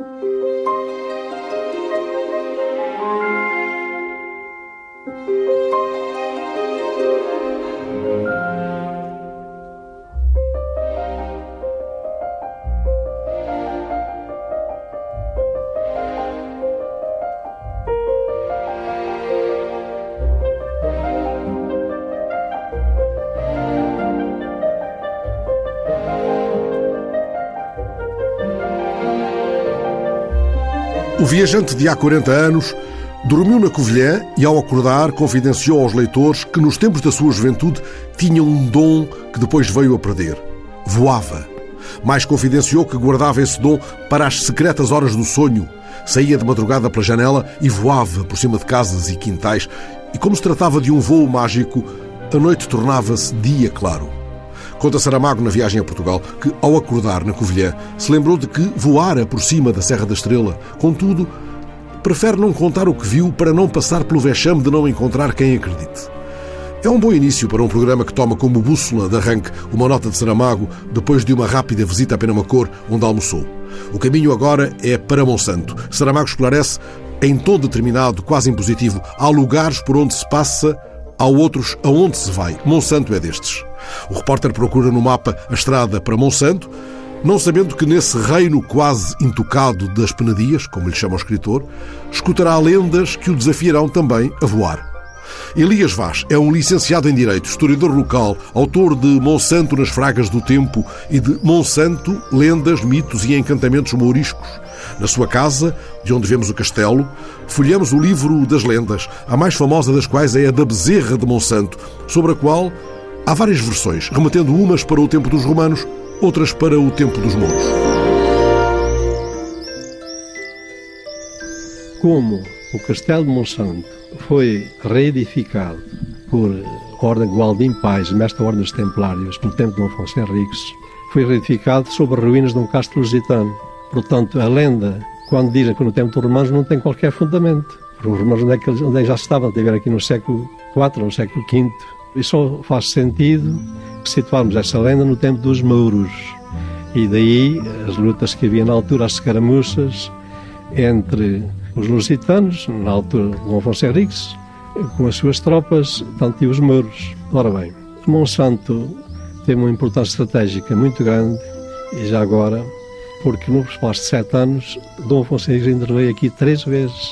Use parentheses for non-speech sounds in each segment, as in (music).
O viajante de há 40 anos dormiu na Covilhã e, ao acordar, confidenciou aos leitores que, nos tempos da sua juventude, tinha um dom que depois veio a perder. Voava. Mais confidenciou que guardava esse dom para as secretas horas do sonho. Saía de madrugada pela janela e voava por cima de casas e quintais. E como se tratava de um voo mágico, a noite tornava-se dia claro. Conta Saramago na viagem a Portugal que, ao acordar na Covilhã, se lembrou de que voara por cima da Serra da Estrela. Contudo, prefere não contar o que viu para não passar pelo vexame de não encontrar quem acredite. É um bom início para um programa que toma como bússola de arranque uma nota de Saramago depois de uma rápida visita a Penamacor, onde almoçou. O caminho agora é para Monsanto. Saramago esclarece, em tom determinado, quase impositivo, há lugares por onde se passa, há outros aonde se vai. Monsanto é destes. O repórter procura no mapa a estrada para Monsanto, não sabendo que nesse reino quase intocado das penadias, como lhe chama o escritor, escutará lendas que o desafiarão também a voar. Elias Vaz é um licenciado em Direito, historiador local, autor de Monsanto nas Fragas do Tempo e de Monsanto, Lendas, Mitos e Encantamentos Mouriscos. Na sua casa, de onde vemos o castelo, folhamos o livro das lendas, a mais famosa das quais é a da Bezerra de Monsanto, sobre a qual Há várias versões, remetendo umas para o tempo dos romanos, outras para o tempo dos mouros. Como o Castelo de Monsanto foi reedificado por Ordem Gualdim Pais, mestre da Ordem Templários, no tempo de Afonso Henriques, foi reedificado sobre ruínas de um castro lusitano. Portanto, a lenda, quando dizem que no tempo dos romanos, não tem qualquer fundamento. Os romanos onde é que, onde é já estavam? Tiveram aqui no século IV, no século V, e só faz sentido situarmos essa lenda no tempo dos mouros. E daí as lutas que havia na altura, as escaramuças entre os lusitanos, na altura de Afonso Henriques, com as suas tropas, tanto e os mouros. Ora bem, Monsanto tem uma importância estratégica muito grande, e já agora, porque no espaço de sete anos, Dom Afonso Henriques interveio aqui três vezes.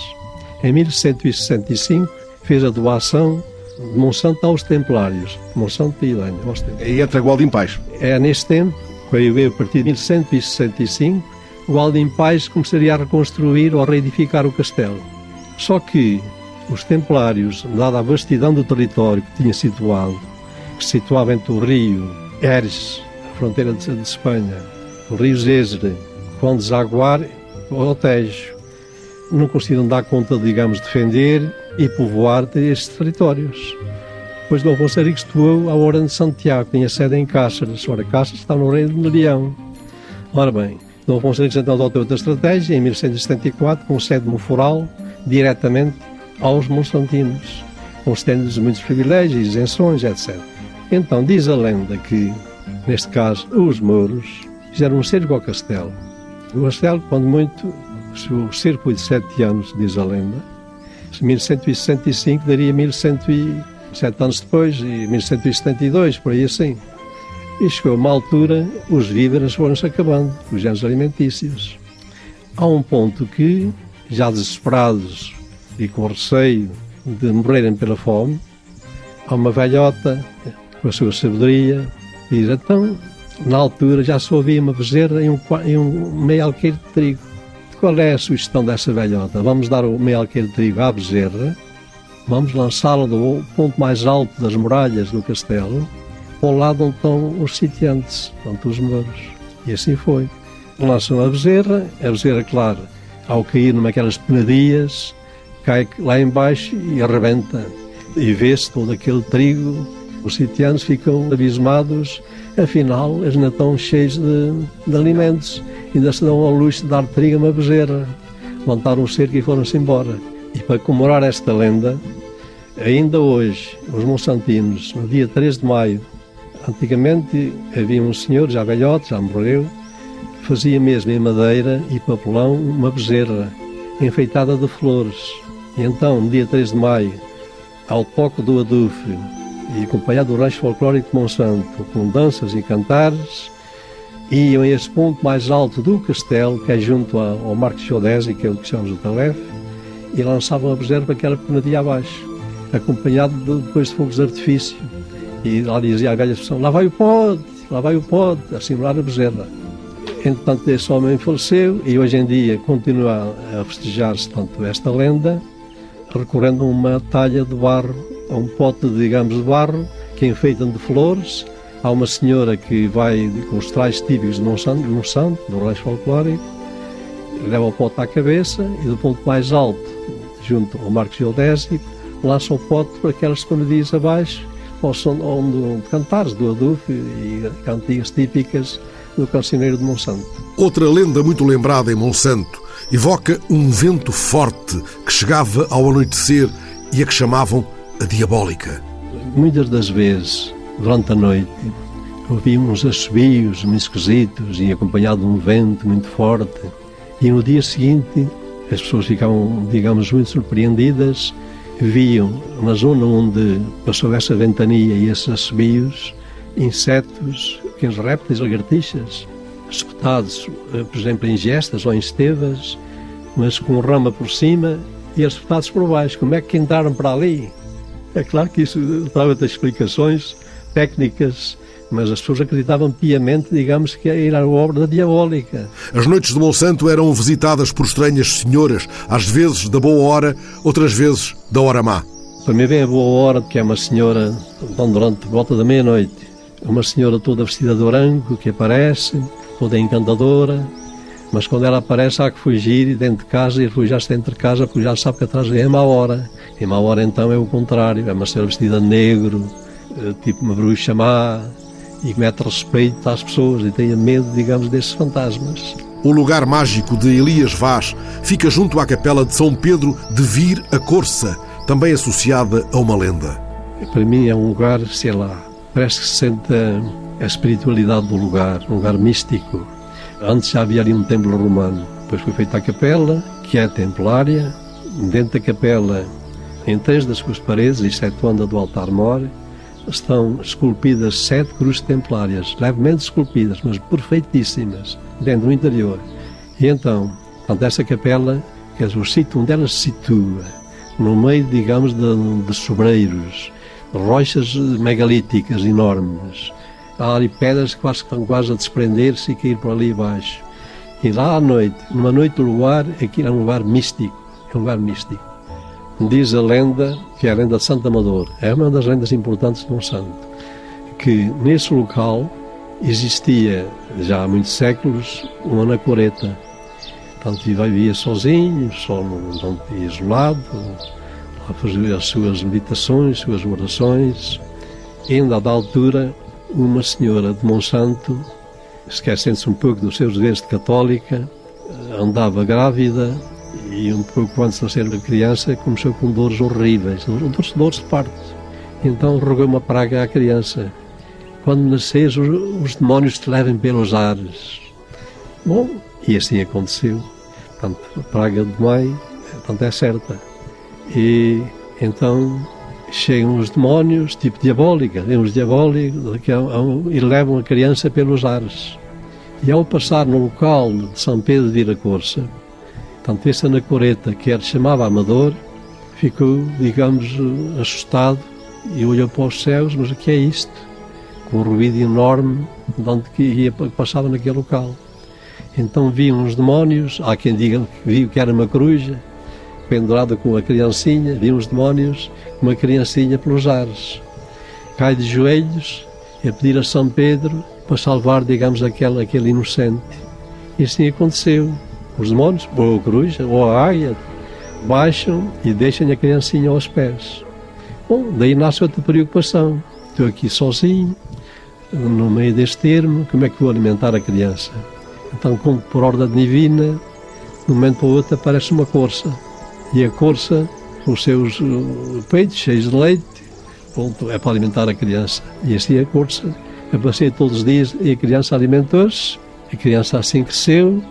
Em 1165 fez a doação de Monsanto aos Templários, Monsanto e Ilenha. E entre Gualdim Pais? É neste tempo, que veio a partir de 1165, Gualdim Pais começaria a reconstruir ou a reedificar o castelo. Só que os Templários, dada a vastidão do território que tinha situado, que se situava entre o rio Eres, a fronteira de, de Espanha, o rio Zézere, com Desaguar, o Tejo, não conseguiram dar conta, digamos, defender e povoar estes territórios. Depois Dom Afonso Henriques doou a Ordem de Santiago, tinha sede em Cáceres. Ora, Cáceres está no reino de Leão. Ora bem, Dom Afonso então adotou outra estratégia, em 1174, concede Moforal diretamente aos monsantinos, concedendo-lhes muitos privilégios, isenções, etc. Então, diz a lenda que, neste caso, os mouros fizeram um cerco ao castelo. O castelo, quando muito, o cerco de sete anos, diz a lenda, 1165 daria 1107 anos depois, e 1172, por aí assim. E chegou uma altura, os víveres foram-se acabando, os géneros alimentícios. Há um ponto que, já desesperados e com receio de morrerem pela fome, há uma velhota, com a sua sabedoria, diz, então, na altura já só havia uma bezerra e um, um meio alqueiro de trigo. Qual é a sugestão dessa velhota? Vamos dar o meio alqueiro de trigo à bezerra, vamos lançá-la do ponto mais alto das muralhas do castelo, ao lado onde estão os sitiantes, portanto os mouros. E assim foi. Lançam a bezerra, a bezerra, claro, ao cair numa aquelas penadias, cai lá embaixo e arrebenta. E vê-se todo aquele trigo, os sitianos ficam abismados, afinal eles não estão cheios de, de alimentos ainda se dão ao luxo de dar trigo a uma bezerra. Montaram um cerco e foram-se embora. E para comemorar esta lenda, ainda hoje, os monsantinos, no dia 3 de maio, antigamente havia um senhor, já velhote, já morreu, fazia mesmo em madeira e papelão uma bezerra enfeitada de flores. E então, no dia 3 de maio, ao toque do adufe e acompanhado do rancho folclórico de Monsanto, com danças e cantares, iam a esse ponto mais alto do castelo, que é junto ao Marco Chodesi, que é o que chamamos de Talef, e lançavam a bezerra para aquela pequenadia abaixo, acompanhado de, depois de fogos de artifício. E lá dizia a velha expressão, lá vai o pote, lá vai o pote, a simular a bezerra. Entretanto, esse homem faleceu e hoje em dia continua a festejar-se tanto esta lenda, recorrendo a uma talha de barro, a um pote, digamos, de barro, que enfeitam de flores. Há uma senhora que vai com os trajes típicos de Monsanto, de Monsanto do rancho folclórico, leva o pote à cabeça e do ponto mais alto, junto ao Marco Geodésico, lança o pote para aquelas escondidinhas abaixo, ao som onde, cantares do adufe e cantigas típicas do calcineiro de Monsanto. Outra lenda muito lembrada em Monsanto evoca um vento forte que chegava ao anoitecer e a que chamavam a diabólica. Muitas das vezes, durante a noite, ouvimos assobios muito esquisitos e acompanhado de um vento muito forte. E no dia seguinte, as pessoas ficavam, digamos, muito surpreendidas, viam na zona onde passou essa ventania e esses assobios, insetos, pequenos répteis, lagartixas, espetados, eh, por exemplo, em gestas ou em estevas, mas com rama por cima e espetados por baixo. Como é que entraram para ali? É claro que isso dava explicações técnicas, mas as pessoas acreditavam piamente, digamos, que era obra diabólica. As noites de Monsanto eram visitadas por estranhas senhoras, às vezes da boa hora, outras vezes da hora má. Para mim vem a boa hora, que é uma senhora, então, durante volta da meia-noite, uma senhora toda vestida de branco que aparece, toda encantadora, mas quando ela aparece há que fugir dentro de casa e refugiar-se dentro de casa porque já sabe que atrás vem a má hora. E má hora então é o contrário, é uma senhora vestida de negro, tipo uma bruxa má, e mete respeito às pessoas e tenha medo, digamos, desses fantasmas. O lugar mágico de Elias Vaz fica junto à capela de São Pedro de Vir a Corça, também associada a uma lenda. Para mim é um lugar, sei lá, parece que se sente a espiritualidade do lugar, um lugar místico. Antes já havia ali um templo romano, depois foi feita a capela, que é templária. Dentro da capela, em três das suas paredes, excetuando a do altar-mor, estão esculpidas sete cruzes templárias, levemente esculpidas, mas perfeitíssimas, dentro do interior. E então, essa capela, que é o sítio onde ela se situa, no meio, digamos, de, de sobreiros, rochas megalíticas enormes. Há ali pedras que quase, estão quase a desprender-se e cair por ali abaixo. E lá à noite, numa noite do luar, aquilo é um lugar místico. É um lugar místico. Diz a lenda, que é a lenda de Santo Amador, é uma das lendas importantes de Monsanto, que nesse local existia, já há muitos séculos, um anacoreta. Portanto, vivia sozinho, só, isolado, a fazer as suas meditações, suas orações. E ainda da altura, uma senhora de Monsanto, esquecendo-se um pouco dos seus deveres de católica, andava grávida e antes de nascer a criança começou com dores horríveis, dores, dores de parto. Então rogou uma praga à criança. Quando nasces, os, os demónios te levem pelos ares. Bom, e assim aconteceu. Portanto, a praga de mãe, portanto, é certa. E então chegam os demónios, tipo diabólica, os diabólicos, que é e levam a criança pelos ares. E ao passar no local de São Pedro de Viracorça, tanto esse anacoreta, que era, chamava Amador, ficou, digamos, assustado e olhou para os céus, mas o que é isto? Com um ruído enorme de onde que ia, passava naquele local. Então viam os demónios, há quem diga que viu que era uma coruja, pendurada com uma criancinha, viam os demónios, uma criancinha pelos ares. Cai de joelhos a pedir a São Pedro para salvar, digamos, aquele, aquele inocente. E assim aconteceu. Os demónios, ou coruja, ou a águia, baixam e deixam a criancinha aos pés. Bom, daí nasce outra preocupação. Estou aqui sozinho, no meio deste termo, como é que vou alimentar a criança? Então, por ordem divina, de um momento para o outro aparece uma corça e a corça, com os seus uh, peitos cheios de leite, pronto, é para alimentar a criança. E assim a corça aparecia todos os dias e a criança alimentou-se A criança assim cresceu,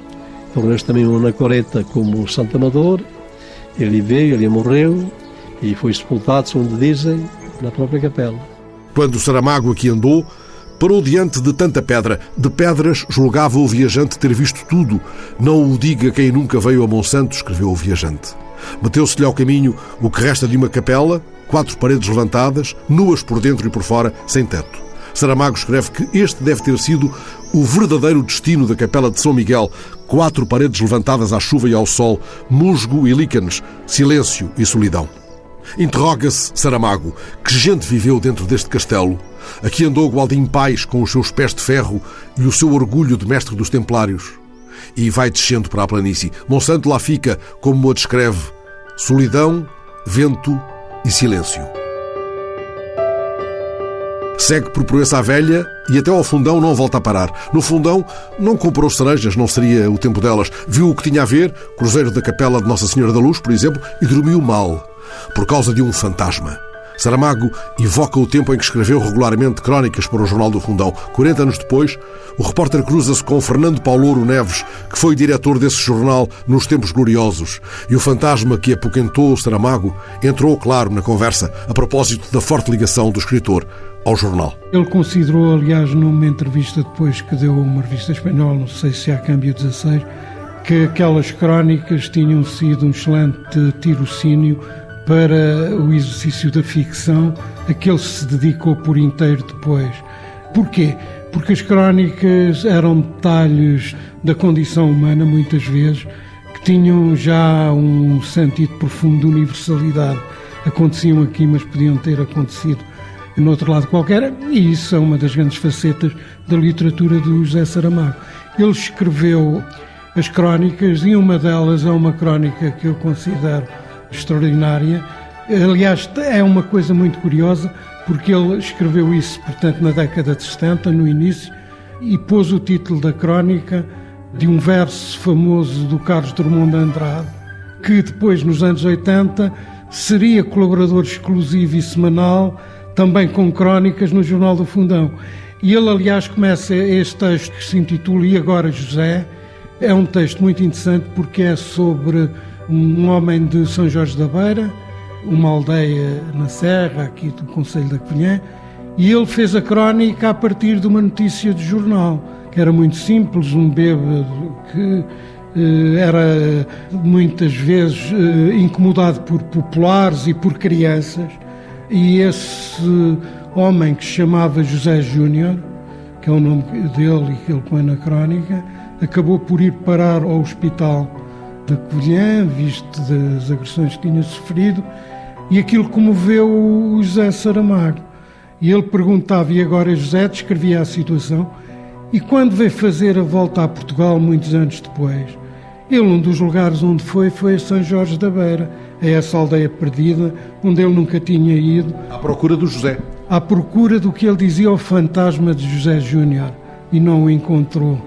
tornou-se também um anacoreta como Santo Amador. Ele veio, ele morreu e foi sepultado, segundo dizem, na própria capela. Quando Saramago aqui andou, parou diante de tanta pedra. De pedras julgava o viajante ter visto tudo. Não o diga quem nunca veio a Monsanto, escreveu o viajante. Meteu-se-lhe ao caminho o que resta de uma capela, quatro paredes levantadas, nuas por dentro e por fora, sem teto. Saramago escreve que este deve ter sido o verdadeiro destino da Capela de São Miguel. Quatro paredes levantadas à chuva e ao sol, musgo e líquenes, silêncio e solidão. Interroga-se Saramago, que gente viveu dentro deste castelo? Aqui andou Gualdim Pais com os seus pés de ferro e o seu orgulho de mestre dos templários. E vai descendo para a planície. Monsanto lá fica, como o descreve, solidão, vento e silêncio. Segue por Proença à Velha e até ao fundão não volta a parar. No fundão não comprou cerejas, não seria o tempo delas. Viu o que tinha a ver, Cruzeiro da Capela de Nossa Senhora da Luz, por exemplo, e dormiu mal, por causa de um fantasma. Saramago evoca o tempo em que escreveu regularmente crónicas para o Jornal do Fundão. 40 anos depois, o repórter cruza-se com Fernando Paulouro Neves, que foi diretor desse jornal nos tempos gloriosos. E o fantasma que apoquentou Saramago entrou, claro, na conversa a propósito da forte ligação do escritor ao jornal. Ele considerou, aliás, numa entrevista depois que deu uma revista espanhola, não sei se há câmbio 16, que aquelas crónicas tinham sido um excelente tirocínio para o exercício da ficção, a que ele se dedicou por inteiro depois. Porquê? Porque as crónicas eram detalhes da condição humana, muitas vezes, que tinham já um sentido profundo de universalidade. Aconteciam aqui, mas podiam ter acontecido no outro lado qualquer, e isso é uma das grandes facetas da literatura do José Saramago. Ele escreveu as crónicas, e uma delas é uma crónica que eu considero extraordinária. Aliás, é uma coisa muito curiosa, porque ele escreveu isso, portanto, na década de 70, no início, e pôs o título da crónica de um verso famoso do Carlos Drummond de Andrade, que depois, nos anos 80, seria colaborador exclusivo e semanal, também com crónicas no Jornal do Fundão. E ele, aliás, começa este texto que se intitula E Agora José. É um texto muito interessante porque é sobre um homem de São Jorge da Beira, uma aldeia na Serra, aqui do Conselho da Covilhã, e ele fez a crónica a partir de uma notícia de jornal, que era muito simples, um bêbado que eh, era muitas vezes eh, incomodado por populares e por crianças, e esse homem que se chamava José Júnior, que é o nome dele e que ele põe na crónica, acabou por ir parar ao hospital da Covilhã, visto das agressões que tinha sofrido, e aquilo comoveu o José Saramago. E ele perguntava, e agora José descrevia a situação, e quando veio fazer a volta a Portugal, muitos anos depois, ele, um dos lugares onde foi, foi a São Jorge da Beira, a essa aldeia perdida, onde ele nunca tinha ido. À procura do José. À procura do que ele dizia ao fantasma de José Júnior, e não o encontrou.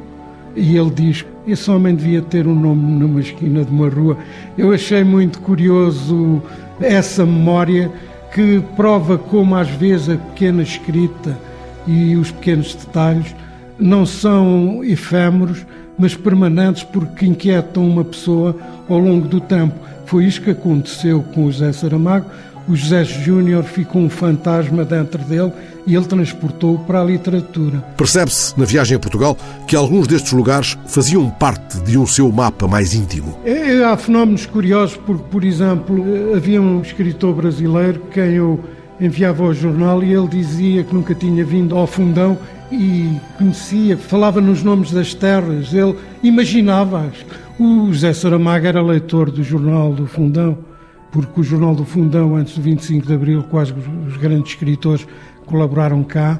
E ele diz esse homem devia ter um nome numa esquina de uma rua. Eu achei muito curioso essa memória que prova como às vezes a pequena escrita e os pequenos detalhes não são efêmeros, mas permanentes porque inquietam uma pessoa ao longo do tempo. Foi isso que aconteceu com o José Saramago. O José Júnior ficou um fantasma dentro dele e ele transportou para a literatura. Percebe-se, na viagem a Portugal, que alguns destes lugares faziam parte de um seu mapa mais íntimo. É, há fenómenos curiosos, porque, por exemplo, havia um escritor brasileiro quem eu enviava ao jornal e ele dizia que nunca tinha vindo ao fundão e conhecia, falava nos nomes das terras, ele imaginava. O José Saramago era leitor do jornal do Fundão, porque o jornal do Fundão, antes do 25 de Abril, quase os grandes escritores colaboraram cá.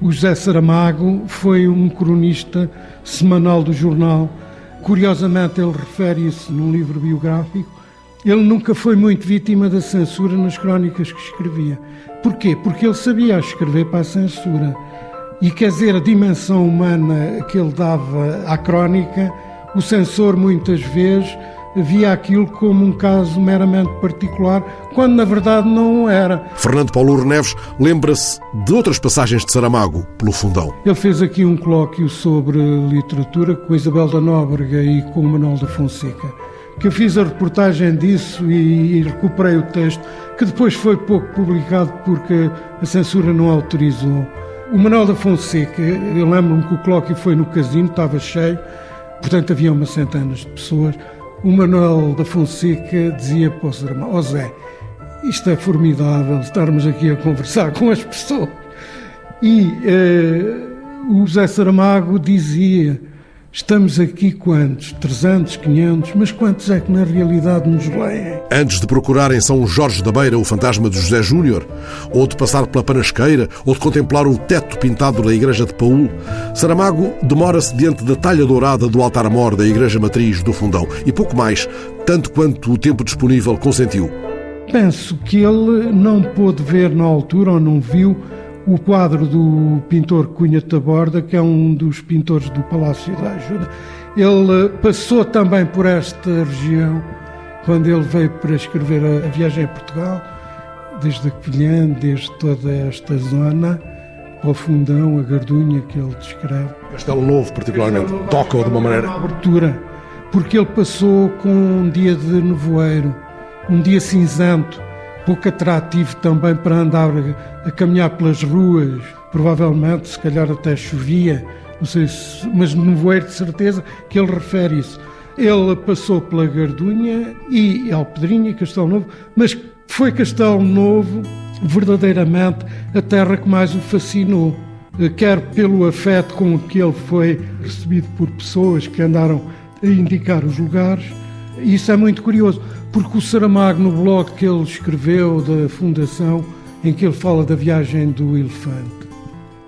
O José Saramago foi um cronista semanal do jornal. Curiosamente, ele refere isso num livro biográfico. Ele nunca foi muito vítima da censura nas crónicas que escrevia. Porquê? Porque ele sabia escrever para a censura. E quer dizer, a dimensão humana que ele dava à crónica, o censor muitas vezes via aquilo como um caso meramente particular, quando na verdade não era. Fernando Paulo Neves lembra-se de outras passagens de Saramago pelo fundão. Ele fez aqui um colóquio sobre literatura com Isabel da Nóbrega e com o Manuel da Fonseca. Que eu fiz a reportagem disso e recuperei o texto, que depois foi pouco publicado porque a censura não autorizou. O Manuel da Fonseca, eu lembro-me que o colóquio foi no casino, estava cheio, portanto havia umas centenas de pessoas o Manuel da Fonseca dizia para o Zé, oh Zé, isto é formidável estarmos aqui a conversar (laughs) com as pessoas. E eh, o Zé Saramago dizia, Estamos aqui quantos? 300, 500, mas quantos é que na realidade nos leem? Antes de procurar em São Jorge da Beira o fantasma de José Júnior, ou de passar pela Panasqueira, ou de contemplar o teto pintado da igreja de Paul, Saramago demora-se diante da talha dourada do altar-mor da igreja matriz do Fundão e pouco mais, tanto quanto o tempo disponível consentiu. Penso que ele não pôde ver na altura, ou não viu, o quadro do pintor Cunha Taborda, que é um dos pintores do Palácio da Ajuda. Ele passou também por esta região quando ele veio para escrever a, viagem a Portugal, desde a Covilhã, desde toda esta zona, ao Fundão, a Gardunha que ele descreve. Castelo Novo, particularmente, toca-o de uma maneira. abertura, porque ele passou com um dia de nevoeiro, um dia cinzento, pouco atrativo também para andar a, caminhar pelas ruas. Provavelmente, se calhar até chovia, não sei se, mas no voeiro de certeza que ele refere isso. Ele passou pela Gardunha e Alpedrinha, Castelo Novo, mas foi Castelo Novo verdadeiramente a terra que mais o fascinou, quer pelo afeto com que ele foi recebido por pessoas que andaram a indicar os lugares. Isso é muito curioso porque o Saramago, no blog que ele escreveu da Fundação, em que ele fala da viagem do elefante,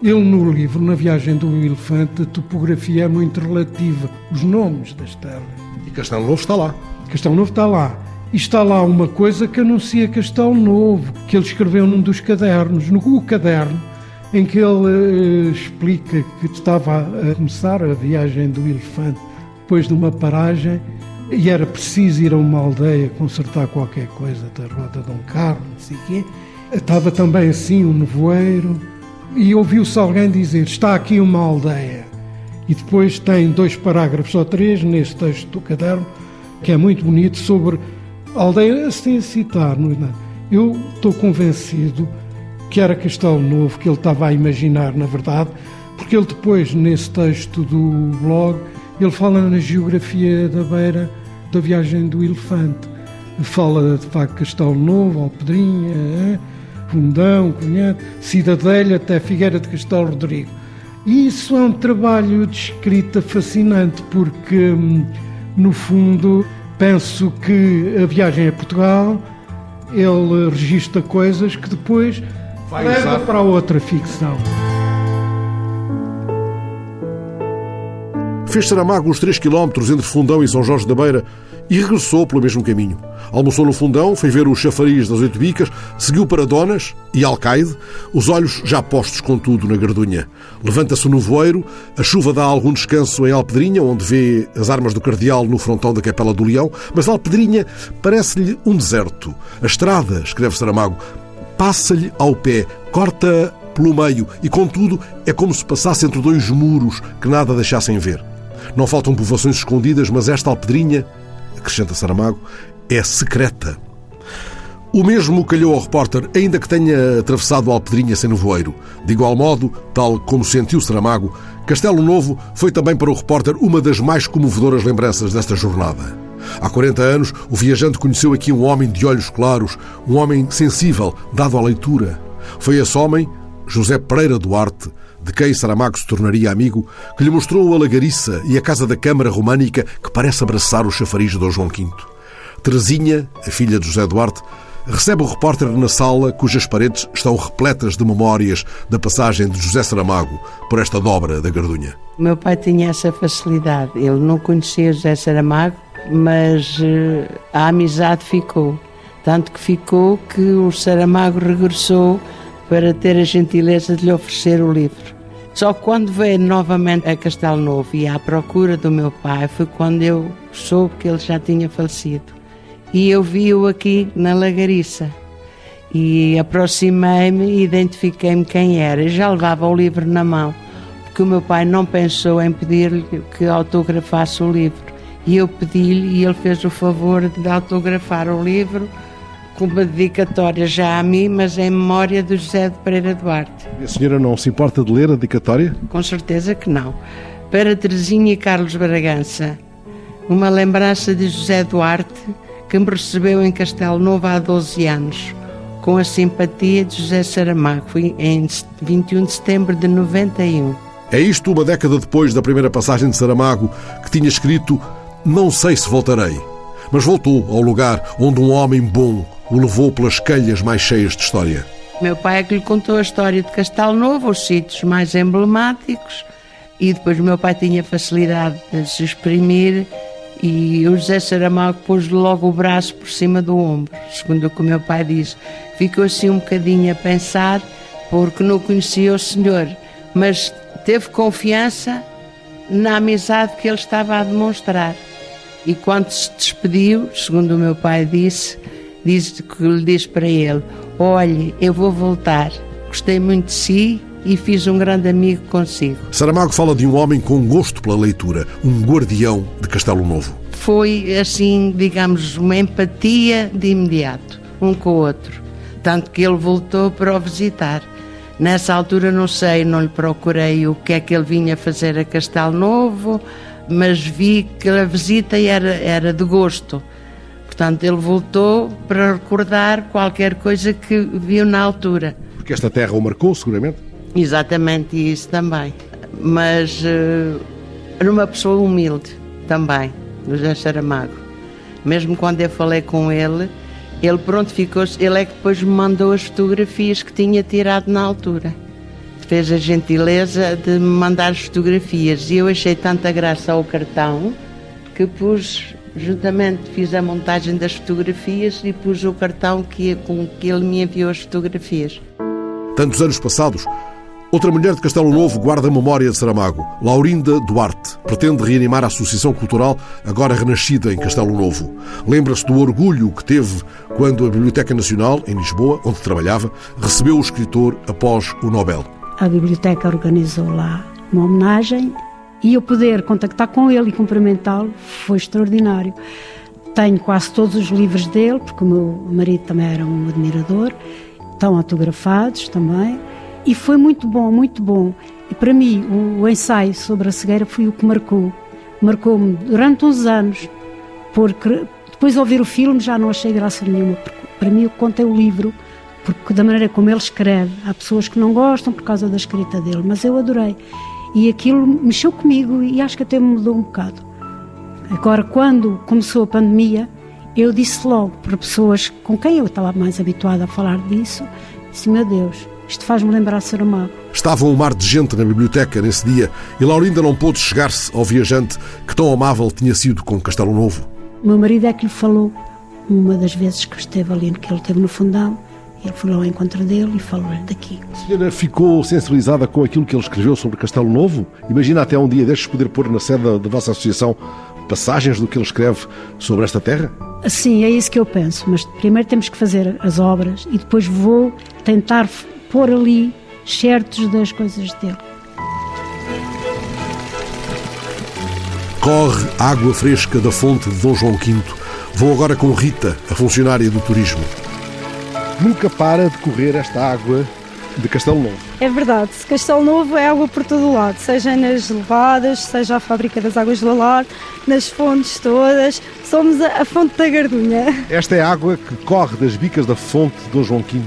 ele no livro, na viagem do elefante, a topografia é muito relativa, os nomes das terras. E Castelo Novo está lá. Castelo Novo está lá. E está lá uma coisa que anuncia Castelo Novo, que ele escreveu num dos cadernos, no caderno, em que ele uh, explica que estava a começar a viagem do elefante depois de uma paragem e era preciso ir a uma aldeia consertar qualquer coisa da roda de um carro, não sei o quê. Estava também assim um nevoeiro e ouviu-se alguém dizer: Está aqui uma aldeia. E depois tem dois parágrafos ou três nesse texto do caderno, que é muito bonito, sobre a aldeia, a citar. Não é? Eu estou convencido que era Castelo Novo que ele estava a imaginar, na verdade, porque ele depois, nesse texto do blog, ele fala na geografia da beira da viagem do elefante. Fala de facto Castelo Novo, Alpedrinha, é? Fundão, Cunhado, Cidadelha até Figueira de Castelo Rodrigo. E isso é um trabalho de escrita fascinante, porque, hum, no fundo, penso que a viagem a Portugal ele registra coisas que depois Vai leva usar. para outra ficção. Fez Saramago os 3 km entre Fundão e São Jorge da Beira e regressou pelo mesmo caminho. Almoçou no Fundão, foi ver os chafariz das Oito Bicas, seguiu para Donas e Alcaide, os olhos já postos, contudo, na Gardunha. Levanta-se o nevoeiro, a chuva dá algum descanso em Alpedrinha, onde vê as armas do Cardeal no frontão da Capela do Leão, mas Alpedrinha parece-lhe um deserto. A estrada, escreve Saramago, passa-lhe ao pé, corta pelo meio e, contudo, é como se passasse entre dois muros que nada deixassem ver. Não faltam povoações escondidas, mas esta alpedrinha, acrescenta Saramago, é secreta. O mesmo calhou ao repórter, ainda que tenha atravessado a Alpedrinha sem nevoeiro. De igual modo, tal como sentiu Saramago, Castelo Novo foi também para o repórter uma das mais comovedoras lembranças desta jornada. Há 40 anos, o viajante conheceu aqui um homem de olhos claros, um homem sensível, dado à leitura. Foi esse homem, José Pereira Duarte, de quem Saramago se tornaria amigo, que lhe mostrou a Lagariça e a casa da Câmara Românica que parece abraçar o chafariz de Dom João V. Teresinha, a filha de José Duarte, recebe o repórter na sala cujas paredes estão repletas de memórias da passagem de José Saramago por esta dobra da Gardunha. Meu pai tinha essa facilidade. Ele não conhecia José Saramago, mas uh, a amizade ficou. Tanto que ficou que o Saramago regressou para ter a gentileza de lhe oferecer o livro. Só quando veio novamente a Castelo Novo e à procura do meu pai foi quando eu soube que ele já tinha falecido. E eu vi-o aqui na Lagariça. E aproximei-me e identifiquei-me quem era. Já levava o livro na mão, porque o meu pai não pensou em pedir-lhe que autografasse o livro. E eu pedi-lhe e ele fez o favor de autografar o livro com uma dedicatória já a mim, mas em memória do José de Pereira Duarte. A senhora não se importa de ler a dedicatória? Com certeza que não. Para Teresinha e Carlos Bragança, uma lembrança de José Duarte, que me recebeu em Castelo Novo há 12 anos, com a simpatia de José Saramago, Foi em 21 de setembro de 91. É isto uma década depois da primeira passagem de Saramago, que tinha escrito Não sei se voltarei, mas voltou ao lugar onde um homem bom o levou pelas calhas mais cheias de história. Meu pai é que lhe contou a história de Castelo Novo, os sítios mais emblemáticos, e depois meu pai tinha facilidade de se exprimir e o José Saramago pôs logo o braço por cima do ombro, segundo o que o meu pai diz. Ficou assim um bocadinho a pensar, porque não conhecia o senhor, mas teve confiança na amizade que ele estava a demonstrar. E quando se despediu, segundo o meu pai disse, diz que lhe diz para ele: Olhe, eu vou voltar. Gostei muito de si e fiz um grande amigo consigo. Saramago fala de um homem com gosto pela leitura, um guardião de Castelo Novo. Foi assim, digamos, uma empatia de imediato, um com o outro. Tanto que ele voltou para o visitar. Nessa altura, não sei, não lhe procurei o que é que ele vinha fazer a Castelo Novo, mas vi que a visita era, era de gosto. Portanto, ele voltou para recordar qualquer coisa que viu na altura. Porque esta terra o marcou, seguramente? Exatamente, isso também. Mas uh, era uma pessoa humilde também, José Saramago. Mesmo quando eu falei com ele, ele pronto ficou. Ele é que depois me mandou as fotografias que tinha tirado na altura. Fez a gentileza de me mandar as fotografias e eu achei tanta graça ao cartão que pus Juntamente fiz a montagem das fotografias e pus o cartão que, com que ele me enviou as fotografias. Tantos anos passados, outra mulher de Castelo Novo guarda a memória de Saramago. Laurinda Duarte pretende reanimar a Associação Cultural, agora renascida em Castelo Novo. Lembra-se do orgulho que teve quando a Biblioteca Nacional, em Lisboa, onde trabalhava, recebeu o escritor após o Nobel. A biblioteca organizou lá uma homenagem e eu poder contactar com ele e cumprimentá-lo foi extraordinário. Tenho quase todos os livros dele, porque o meu marido também era um admirador, estão autografados também, e foi muito bom, muito bom. E para mim, o, o ensaio sobre a cegueira foi o que marcou. Marcou-me durante uns anos, porque depois de ouvir o filme já não achei graça nenhuma, para mim eu contei o livro, porque da maneira como ele escreve, há pessoas que não gostam por causa da escrita dele, mas eu adorei. E aquilo mexeu comigo e acho que até me mudou um bocado. Agora, quando começou a pandemia, eu disse logo para pessoas com quem eu estava mais habituada a falar disso, disse, meu Deus, isto faz-me lembrar Saramago. Estava um mar de gente na biblioteca nesse dia e Laurinda não pôde chegar-se ao viajante que tão amável tinha sido com Castelo Novo. Meu marido é que lhe falou, uma das vezes que esteve ali, que ele esteve no fundão, ele foi ao encontro dele e falou-lhe daqui. A senhora ficou sensibilizada com aquilo que ele escreveu sobre Castelo Novo? Imagina até um dia destes poder pôr na sede da, da vossa associação passagens do que ele escreve sobre esta terra? Sim, é isso que eu penso. Mas primeiro temos que fazer as obras e depois vou tentar pôr ali certos das coisas dele. Corre água fresca da fonte de Dom João V. Vou agora com Rita, a funcionária do turismo. Nunca para de correr esta água de Castelo Novo. É verdade, Castelo Novo é água por todo o lado, seja nas levadas, seja a fábrica das águas do Alar, nas fontes todas, somos a, a fonte da Gardunha. Esta é a água que corre das bicas da fonte de Dom João V,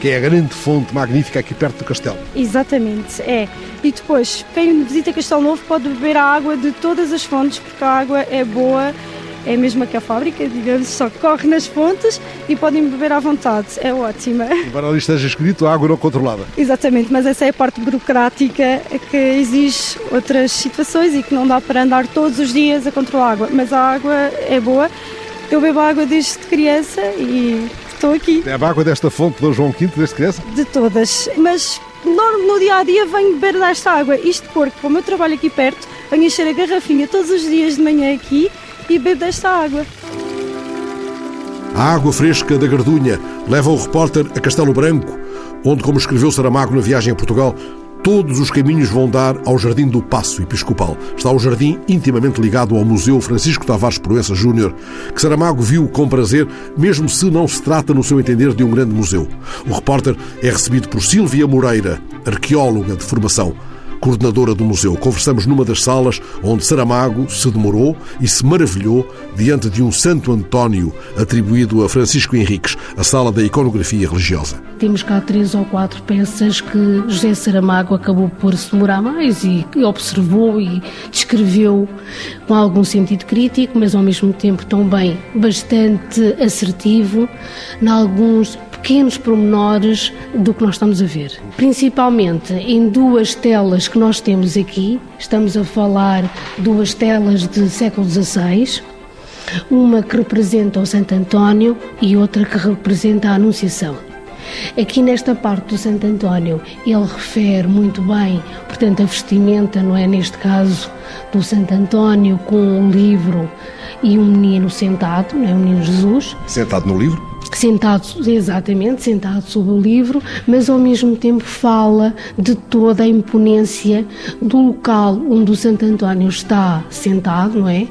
que é a grande fonte magnífica aqui perto do castelo. Exatamente, é. E depois, quem visita Castelo Novo pode beber a água de todas as fontes, porque a água é boa é mesmo que a fábrica, digamos, só corre nas fontes e podem beber à vontade. É ótima. Embora ali esteja escrito água não controlada. Exatamente, mas essa é a parte burocrática que exige outras situações e que não dá para andar todos os dias a controlar a água. Mas a água é boa. Eu bebo água desde criança e estou aqui. É a água desta fonte do João V desde criança? De todas, mas no, no dia a dia venho beber desta água. Isto porque, como eu trabalho aqui perto, venho encher a garrafinha todos os dias de manhã aqui e bebo desta água. A água fresca da Gardunha leva o repórter a Castelo Branco, onde, como escreveu Saramago na viagem a Portugal, todos os caminhos vão dar ao Jardim do Passo Episcopal. Está o jardim intimamente ligado ao Museu Francisco Tavares Proença Júnior, que Saramago viu com prazer, mesmo se não se trata, no seu entender, de um grande museu. O repórter é recebido por Silvia Moreira, arqueóloga de formação coordenadora do museu. Conversamos numa das salas onde Saramago se demorou e se maravilhou diante de um Santo António atribuído a Francisco Henriques, a sala da iconografia religiosa. Temos cá três ou quatro peças que José Saramago acabou por se demorar mais e observou e descreveu com algum sentido crítico, mas ao mesmo tempo também bastante assertivo em alguns pequenos pormenores do que nós estamos a ver. Principalmente em duas telas que nós temos aqui, estamos a falar duas telas de século XVI, uma que representa o Santo António e outra que representa a Anunciação. Aqui nesta parte do Santo António, ele refere muito bem, portanto, a vestimenta, não é? Neste caso, do Santo António com um livro e um menino sentado, não é? O menino Jesus. Sentado no livro? Sentado, exatamente, sentado sobre o livro, mas ao mesmo tempo fala de toda a imponência do local onde o Santo António está sentado, não é?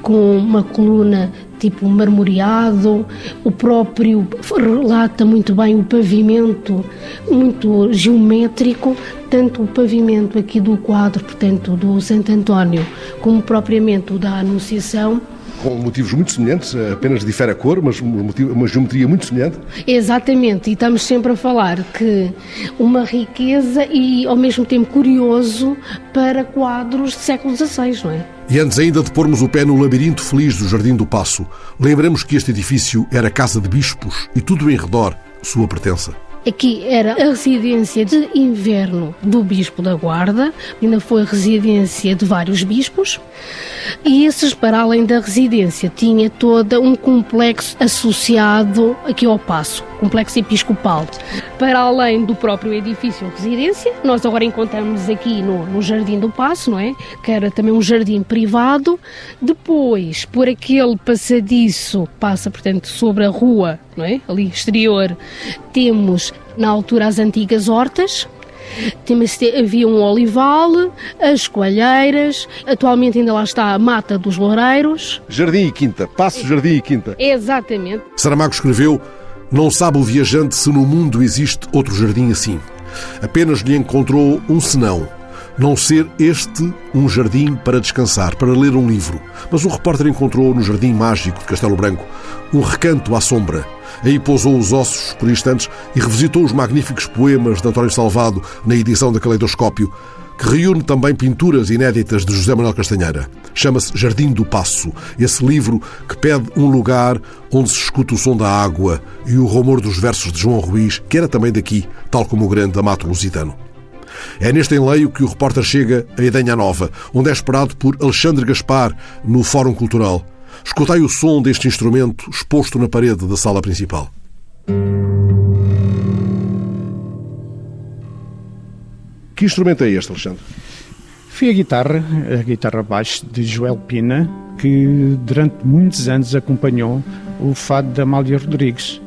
Com uma coluna tipo marmoreado, o próprio relata muito bem o pavimento, muito geométrico, tanto o pavimento aqui do quadro, portanto, do Santo António, como propriamente o da Anunciação, com motivos muito semelhantes, apenas difere a cor, mas uma geometria muito semelhante. Exatamente, e estamos sempre a falar que uma riqueza e ao mesmo tempo curioso para quadros de século XVI, não é? E antes ainda de pormos o pé no labirinto feliz do Jardim do Passo, lembramos que este edifício era casa de bispos e tudo em redor sua pertença. Aqui era a residência de inverno do Bispo da Guarda, ainda foi residência de vários bispos, e esses, para além da residência, tinha todo um complexo associado aqui ao Passo, complexo episcopal. Para além do próprio edifício residência, nós agora encontramos aqui no, no Jardim do Passo, não é? Que era também um jardim privado. Depois, por aquele passadiço, passa, portanto, sobre a rua não é? ali exterior, temos na altura as antigas hortas, havia um olival, as coalheiras, atualmente ainda lá está a Mata dos Loureiros. Jardim e Quinta, Passo Jardim e Quinta. Exatamente. Saramago escreveu: Não sabe o viajante se no mundo existe outro jardim assim. Apenas lhe encontrou um senão. Não ser este um jardim para descansar, para ler um livro. Mas o repórter encontrou no Jardim Mágico de Castelo Branco um recanto à sombra Aí pousou os ossos por instantes e revisitou os magníficos poemas de António Salvado na edição da Caleidoscópio, que reúne também pinturas inéditas de José Manuel Castanheira. Chama-se Jardim do Passo, esse livro que pede um lugar onde se escuta o som da água e o rumor dos versos de João Ruiz, que era também daqui, tal como o grande Amato Lusitano. É neste enleio que o repórter chega a Edenha Nova, onde é esperado por Alexandre Gaspar, no Fórum Cultural. Escutai o som deste instrumento exposto na parede da sala principal. Que instrumento é este, Alexandre? Foi a guitarra, a guitarra baixo de Joel Pina, que durante muitos anos acompanhou o fado de Amália Rodrigues.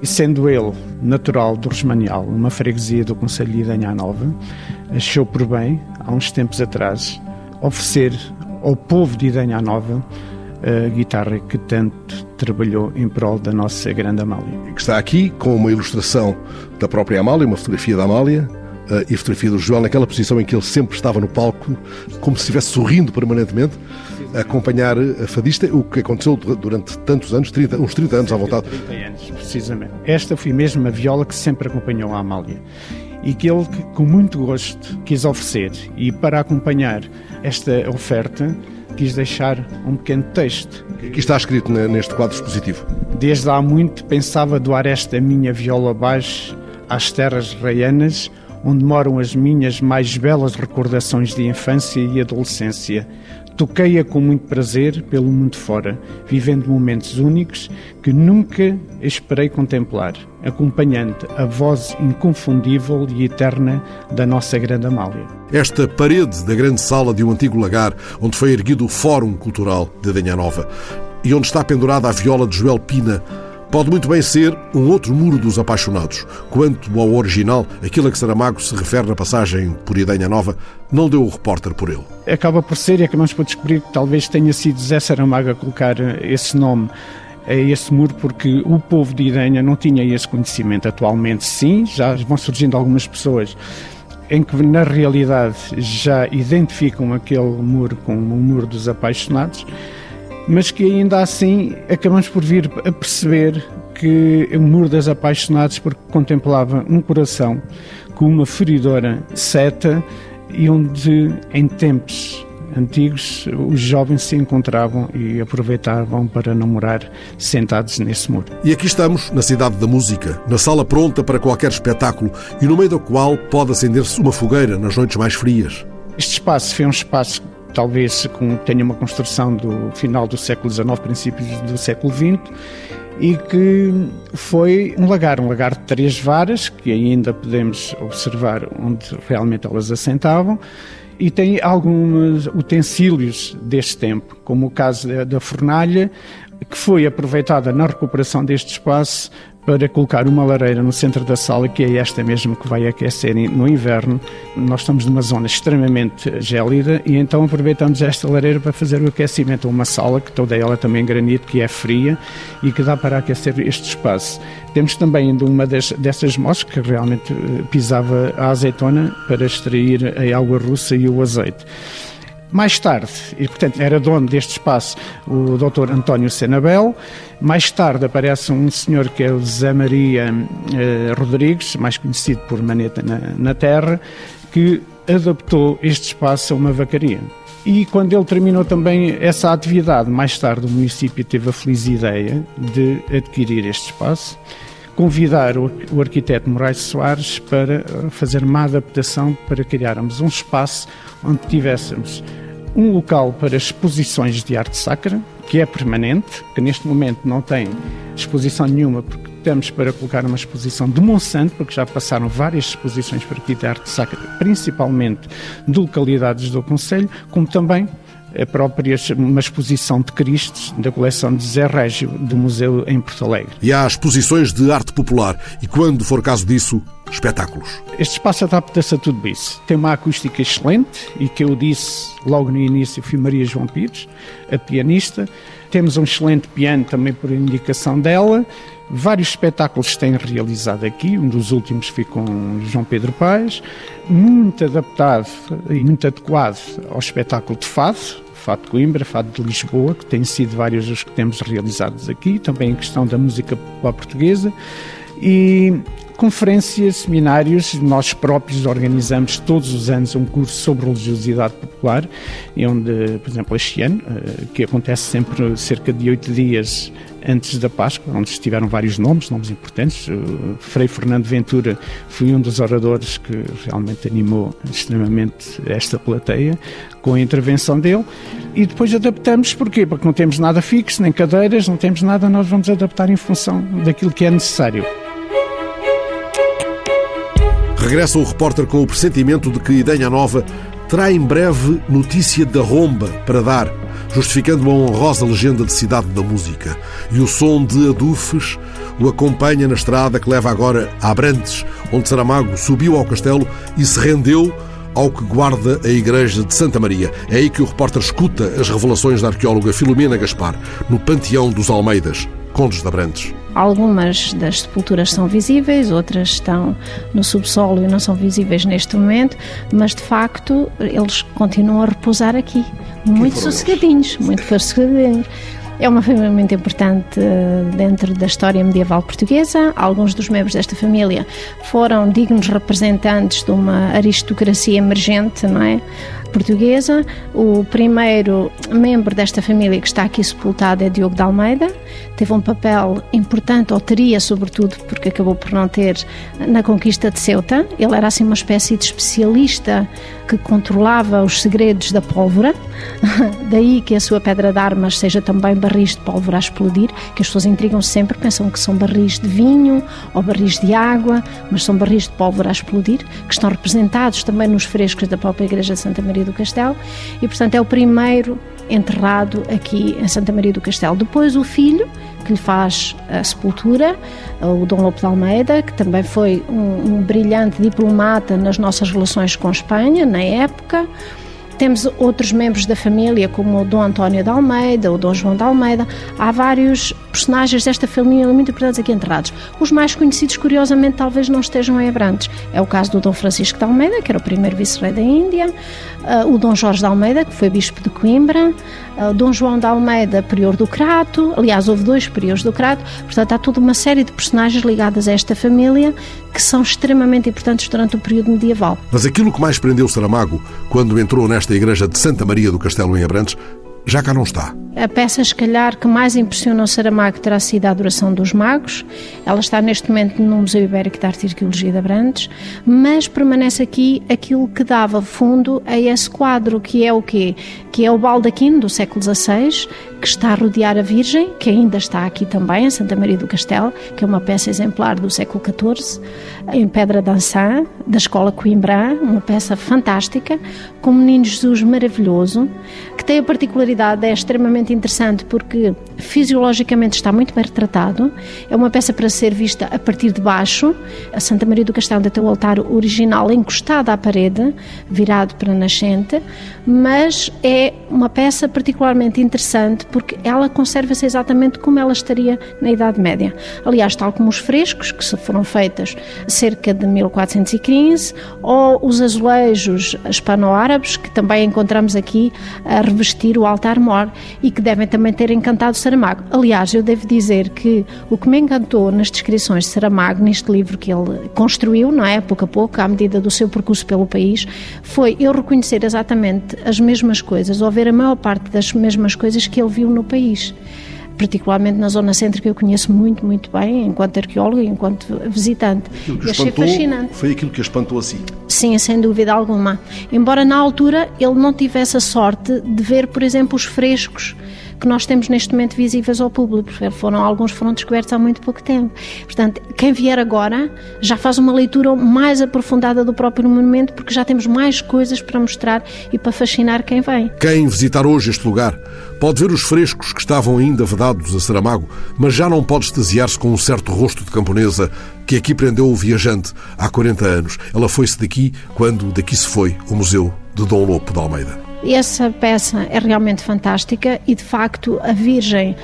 E sendo ele natural do Resmanial, uma freguesia do Conselho de Idanha Nova, achou por bem, há uns tempos atrás, oferecer ao povo de Idanha Nova a guitarra que tanto trabalhou em prol da nossa grande Amália. E que está aqui com uma ilustração da própria Amália, uma fotografia da Amália e a fotografia do João naquela posição em que ele sempre estava no palco, como se estivesse sorrindo permanentemente, a acompanhar a fadista, o que aconteceu durante tantos anos, 30, uns 30 anos à vontade. 30 anos, precisamente. Esta foi mesmo a viola que sempre acompanhou a Amália e que ele, com muito gosto, quis oferecer. E para acompanhar esta oferta, quis deixar um pequeno texto. O que está escrito neste quadro expositivo? Desde há muito pensava doar esta minha viola baixo às terras reianas, onde moram as minhas mais belas recordações de infância e adolescência. toquei-a com muito prazer pelo mundo fora, vivendo momentos únicos que nunca esperei contemplar, acompanhando a voz inconfundível e eterna da nossa grande Amália. Esta parede da grande sala de um antigo lagar, onde foi erguido o Fórum Cultural de Danha Nova, e onde está pendurada a viola de Joel Pina, pode muito bem ser um outro muro dos apaixonados. Quanto ao original, aquilo a que Saramago se refere na passagem por Idenha Nova, não deu o repórter por ele. Acaba por ser, e acabamos por descobrir que talvez tenha sido Zé Saramago a colocar esse nome a esse muro porque o povo de Idenha não tinha esse conhecimento. Atualmente, sim, já vão surgindo algumas pessoas em que na realidade já identificam aquele muro como o muro dos apaixonados mas que ainda assim acabamos por vir a perceber que o Muro das Apaixonados porque contemplava um coração com uma feridora seta e onde em tempos antigos os jovens se encontravam e aproveitavam para namorar sentados nesse muro. E aqui estamos, na cidade da música, na sala pronta para qualquer espetáculo e no meio da qual pode acender-se uma fogueira nas noites mais frias. Este espaço foi um espaço talvez tenha uma construção do final do século XIX, princípios do século XX, e que foi um lagar, um lagar de três varas, que ainda podemos observar onde realmente elas assentavam, e tem alguns utensílios deste tempo, como o caso da fornalha, que foi aproveitada na recuperação deste espaço para colocar uma lareira no centro da sala, que é esta mesmo que vai aquecer no inverno. Nós estamos numa zona extremamente gélida e então aproveitamos esta lareira para fazer o aquecimento a uma sala, que toda ela também é granito, que é fria e que dá para aquecer este espaço. Temos também ainda uma das, dessas mostras que realmente eh, pisava a azeitona para extrair a água russa e o azeite. Mais tarde, e portanto era dono deste espaço o Dr. António Senabel, mais tarde aparece um senhor que é o Zé Maria eh, Rodrigues, mais conhecido por Maneta na, na Terra, que adaptou este espaço a uma vacaria. E quando ele terminou também essa atividade, mais tarde o município teve a feliz ideia de adquirir este espaço, convidar o, o arquiteto Moraes Soares para eh, fazer uma adaptação para criarmos um espaço onde tivéssemos um local para exposições de arte sacra, que é permanente, que neste momento não tem exposição nenhuma, porque temos para colocar uma exposição de Monsanto, porque já passaram várias exposições por aqui de arte sacra, principalmente de localidades do Conselho, como também a própria uma exposição de Cristos da coleção de Zé Régio do Museu em Porto Alegre. E há exposições de arte popular e, quando for caso disso, espetáculos. Este espaço adapta-se a tudo isso. Tem uma acústica excelente e que eu disse logo no início fui Maria João Pires, a pianista. Temos um excelente piano também por indicação dela. Vários espetáculos têm realizado aqui, um dos últimos foi com João Pedro Paes, muito adaptado e muito adequado ao espetáculo de fado, Fado de Coimbra, Fado de Lisboa, que têm sido vários os que temos realizados aqui, também em questão da música popular portuguesa. E conferências, seminários, nós próprios organizamos todos os anos um curso sobre religiosidade popular, onde, por exemplo, este ano, eh, que acontece sempre cerca de oito dias antes da Páscoa, onde estiveram vários nomes, nomes importantes. O Frei Fernando Ventura foi um dos oradores que realmente animou extremamente esta plateia com a intervenção dele. E depois adaptamos, porquê? Porque não temos nada fixo, nem cadeiras, não temos nada, nós vamos adaptar em função daquilo que é necessário. Regressa o repórter com o pressentimento de que Idenha Nova terá em breve notícia da romba para dar, justificando uma honrosa legenda de cidade da música. E o som de adufes o acompanha na estrada que leva agora a Abrantes, onde Saramago subiu ao castelo e se rendeu ao que guarda a igreja de Santa Maria. É aí que o repórter escuta as revelações da arqueóloga Filomena Gaspar, no Panteão dos Almeidas, Condes de Abrantes. Algumas das sepulturas são visíveis, outras estão no subsolo e não são visíveis neste momento, mas de facto eles continuam a repousar aqui, muito sossegadinhos, muito sossegadinhos. É uma família muito importante eh, dentro da história medieval portuguesa. Alguns dos membros desta família foram dignos representantes de uma aristocracia emergente, não é? Portuguesa. O primeiro membro desta família que está aqui sepultado é Diogo de Almeida. Teve um papel importante, ou teria sobretudo, porque acabou por não ter, na conquista de Ceuta. Ele era assim uma espécie de especialista que controlava os segredos da pólvora, (laughs) daí que a sua pedra de armas seja também barris de pólvora a explodir, que as pessoas intrigam-se sempre, pensam que são barris de vinho ou barris de água, mas são barris de pólvora a explodir, que estão representados também nos frescos da própria Igreja Santa Maria do Castelo, e portanto é o primeiro enterrado aqui em Santa Maria do Castelo. Depois o filho, que lhe faz a sepultura, o Dom Lopo de Almeida, que também foi um, um brilhante diplomata nas nossas relações com Espanha, na época. Temos outros membros da família, como o Dom António de Almeida, o Dom João de Almeida. Há vários personagens desta família muito importantes aqui enterrados. Os mais conhecidos, curiosamente, talvez não estejam em Abrantes. É o caso do Dom Francisco de Almeida, que era o primeiro vice-rei da Índia, uh, o Dom Jorge de Almeida, que foi bispo de Coimbra, uh, Dom João de Almeida, prior do Crato. Aliás, houve dois priores do Crato. Portanto, há toda uma série de personagens ligadas a esta família que são extremamente importantes durante o período medieval. Mas aquilo que mais prendeu Saramago quando entrou nesta igreja de Santa Maria do Castelo em Abrantes já cá não está. A peça, se calhar, que mais impressionou Saramago terá sido a Adoração dos Magos. Ela está neste momento no Museu Ibérico de Arte e Arqueologia de Abrantes, mas permanece aqui aquilo que dava fundo a esse quadro, que é o quê? Que é o baldaquino do século XVI, que está a rodear a Virgem, que ainda está aqui também, em Santa Maria do Castelo, que é uma peça exemplar do século XIV, em pedra dançã, da Escola Coimbra, uma peça fantástica, com o Menino Jesus maravilhoso, que tem a particularidade, é extremamente interessante porque fisiologicamente está muito bem retratado. É uma peça para ser vista a partir de baixo. A Santa Maria do Castelo tem o altar original encostado à parede, virado para a nascente, mas é uma peça particularmente interessante porque ela conserva-se exatamente como ela estaria na Idade Média. Aliás, tal como os frescos, que foram feitos cerca de 1415, ou os azulejos hispano-árabes, que também encontramos aqui a revestir o altar-mor e que devem também ter encantado Saramago. Aliás, eu devo dizer que o que me encantou nas descrições de Saramago, neste livro que ele construiu, não é? Pouco a pouco, à medida do seu percurso pelo país, foi eu reconhecer exatamente as mesmas coisas, ou ver a maior parte das mesmas coisas que ele viu no país particularmente na zona cêntrica, eu conheço muito, muito bem, enquanto arqueóloga e enquanto visitante. E achei fascinante. Foi aquilo que a espantou assim? Sim, sem dúvida alguma. Embora na altura ele não tivesse a sorte de ver, por exemplo, os frescos que nós temos neste momento visíveis ao público, porque foram, alguns foram descobertos há muito pouco tempo. Portanto, quem vier agora já faz uma leitura mais aprofundada do próprio monumento, porque já temos mais coisas para mostrar e para fascinar quem vem. Quem visitar hoje este lugar pode ver os frescos que estavam ainda vedados a Saramago, mas já não pode extasiar-se com um certo rosto de camponesa que aqui prendeu o viajante há 40 anos. Ela foi-se daqui quando daqui se foi o Museu de Dom Lopo de Almeida. Essa peça é realmente fantástica e, de facto, a Virgem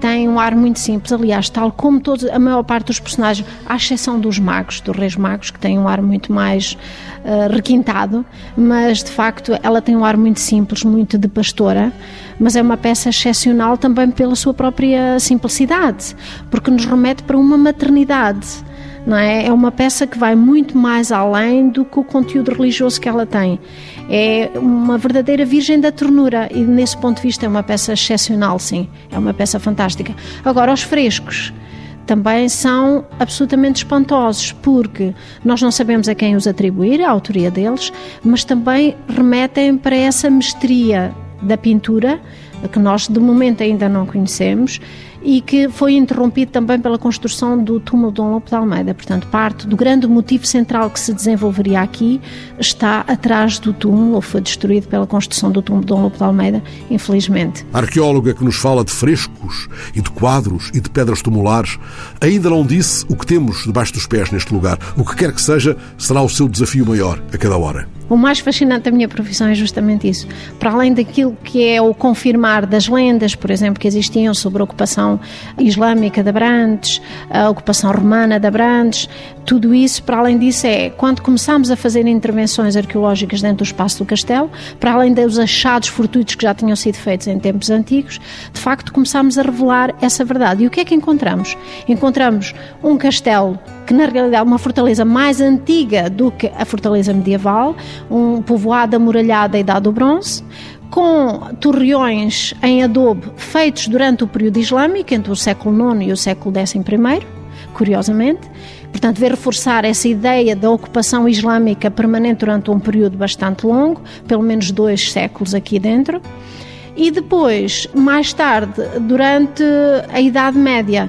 tem um ar muito simples, aliás, tal como todos, a maior parte dos personagens, à exceção dos magos, dos reis magos, que têm um ar muito mais uh, requintado, mas de facto ela tem um ar muito simples, muito de pastora, mas é uma peça excepcional também pela sua própria simplicidade, porque nos remete para uma maternidade não é? É uma peça que vai muito mais além do que o conteúdo religioso que ela tem. É uma verdadeira Virgem da Ternura e, nesse ponto de vista, é uma peça excepcional, sim. É uma peça fantástica. Agora, os frescos também são absolutamente espantosos, porque nós não sabemos a quem os atribuir, a autoria deles, mas também remetem para essa mestria da pintura que nós de momento ainda não conhecemos e que foi interrompido também pela construção do túmulo de Dom Lopo de Almeida. Portanto, parte do grande motivo central que se desenvolveria aqui está atrás do túmulo, ou foi destruído pela construção do túmulo de Dom Lopo de Almeida, infelizmente. A arqueóloga que nos fala de frescos e de quadros e de pedras tumulares ainda não disse o que temos debaixo dos pés neste lugar. O que quer que seja, será o seu desafio maior a cada hora. O mais fascinante da minha profissão é justamente isso. Para além daquilo que é o confirmar das lendas, por exemplo, que existiam sobre a ocupação islâmica de Abrantes, a ocupação romana de Abrantes, tudo isso, para além disso, é quando começámos a fazer intervenções arqueológicas dentro do espaço do castelo, para além dos achados fortuitos que já tinham sido feitos em tempos antigos, de facto começámos a revelar essa verdade. E o que é que encontramos? Encontramos um castelo que na realidade é uma fortaleza mais antiga do que a fortaleza medieval, um povoado amuralhado da Idade do Bronze, com torreões em adobe feitos durante o período islâmico, entre o século IX e o século XI curiosamente. Portanto, veio reforçar essa ideia da ocupação islâmica permanente durante um período bastante longo, pelo menos dois séculos aqui dentro. E depois, mais tarde, durante a Idade Média,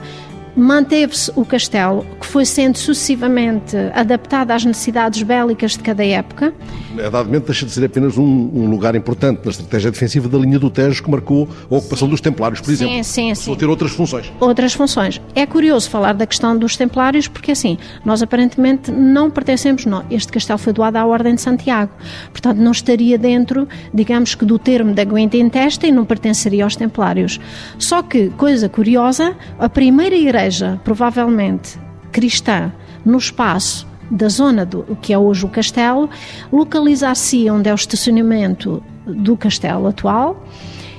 Manteve-se o castelo, que foi sendo sucessivamente adaptado às necessidades bélicas de cada época. A Idade Média deixa de ser apenas um, um, lugar importante na estratégia defensiva da linha do Tejo, que marcou a ocupação dos Templários, por exemplo. Sim, sim, sim. ter outras funções. Outras funções. É curioso falar da questão dos Templários, porque assim, nós aparentemente não pertencemos, não. Este castelo foi doado à Ordem de Santiago. Portanto, não estaria dentro, digamos que, do termo da Guinta in Testa e não pertenceria aos Templários. Só que, coisa curiosa, a primeira igreja igreja, provavelmente cristã, no espaço da zona do que é hoje o castelo, localizar-se onde é o estacionamento do castelo atual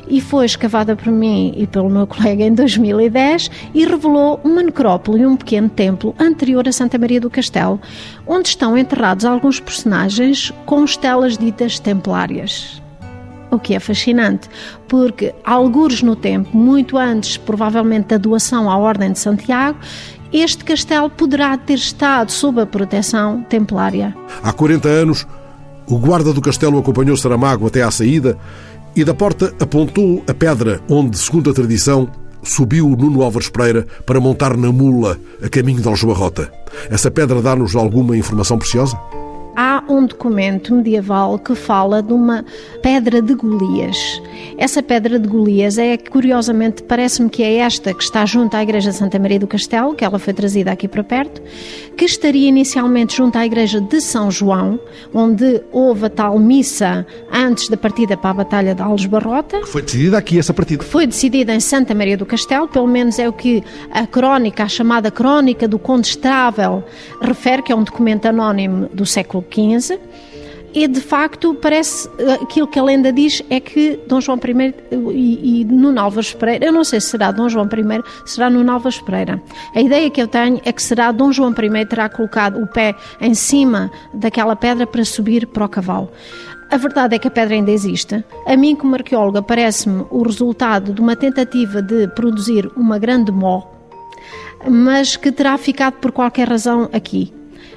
e foi escavada por mim e pelo meu colega em 2010 e revelou uma necrópole e um pequeno templo anterior a Santa Maria do Castelo, onde estão enterrados alguns personagens com estelas ditas templárias o que é fascinante, porque algures no tempo, muito antes provavelmente da doação à Ordem de Santiago, este castelo poderá ter estado sob a proteção templária. Há 40 anos, o guarda do castelo acompanhou Saramago até à saída e da porta apontou a pedra onde, segundo a tradição, subiu Nuno Álvares Pereira para montar na mula a caminho de Aljubarrota. Essa pedra dá-nos alguma informação preciosa? Há um documento medieval que fala de uma pedra de Golias. Essa pedra de Golias é, curiosamente, parece-me que é esta que está junto à Igreja de Santa Maria do Castelo, que ela foi trazida aqui para perto, que estaria inicialmente junto à Igreja de São João, onde houve a tal missa antes da partida para a Batalha de Alves Barrota. Foi decidida aqui essa partida? Foi decidida em Santa Maria do Castelo, pelo menos é o que a crónica, a chamada Crónica do Condestável, refere, que é um documento anónimo do século XV. E de facto, parece aquilo que a lenda diz é que Dom João I e, e Nuno Álvares Pereira, eu não sei se será Dom João I, será Nuno Álvares Pereira. A ideia que eu tenho é que será Dom João I terá colocado o pé em cima daquela pedra para subir para o cavalo. A verdade é que a pedra ainda existe. A mim, como arqueóloga, parece-me o resultado de uma tentativa de produzir uma grande mó, mas que terá ficado por qualquer razão aqui.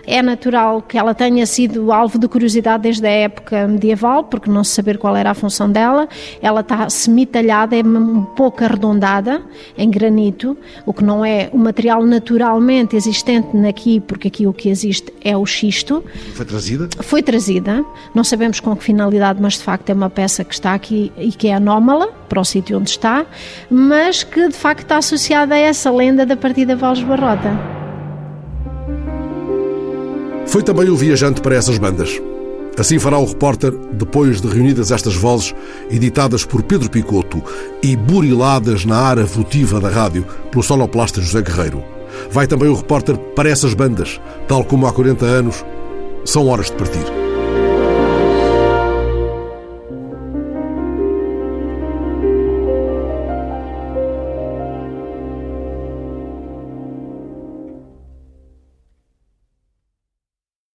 É natural que ela tenha sido alvo de curiosidade desde a época medieval, porque não se saber qual era a função dela. Ela está semitalhada, é um pouco arredondada, em granito, o que não é o material naturalmente existente aqui, porque aqui o que existe é o xisto. Foi trazida? Foi trazida. Não sabemos com que finalidade, mas de facto é uma peça que está aqui e que é anómala para o sítio onde está, mas que de facto está associada a essa lenda da partida Valles Barrota. Foi também o viajante para essas bandas. Assim fará o repórter depois de reunidas estas vozes, editadas por Pedro Picoto e buriladas na área votiva da rádio pelo sonoplasta José Guerreiro. Vai também o repórter para essas bandas, tal como há 40 anos, são horas de partir.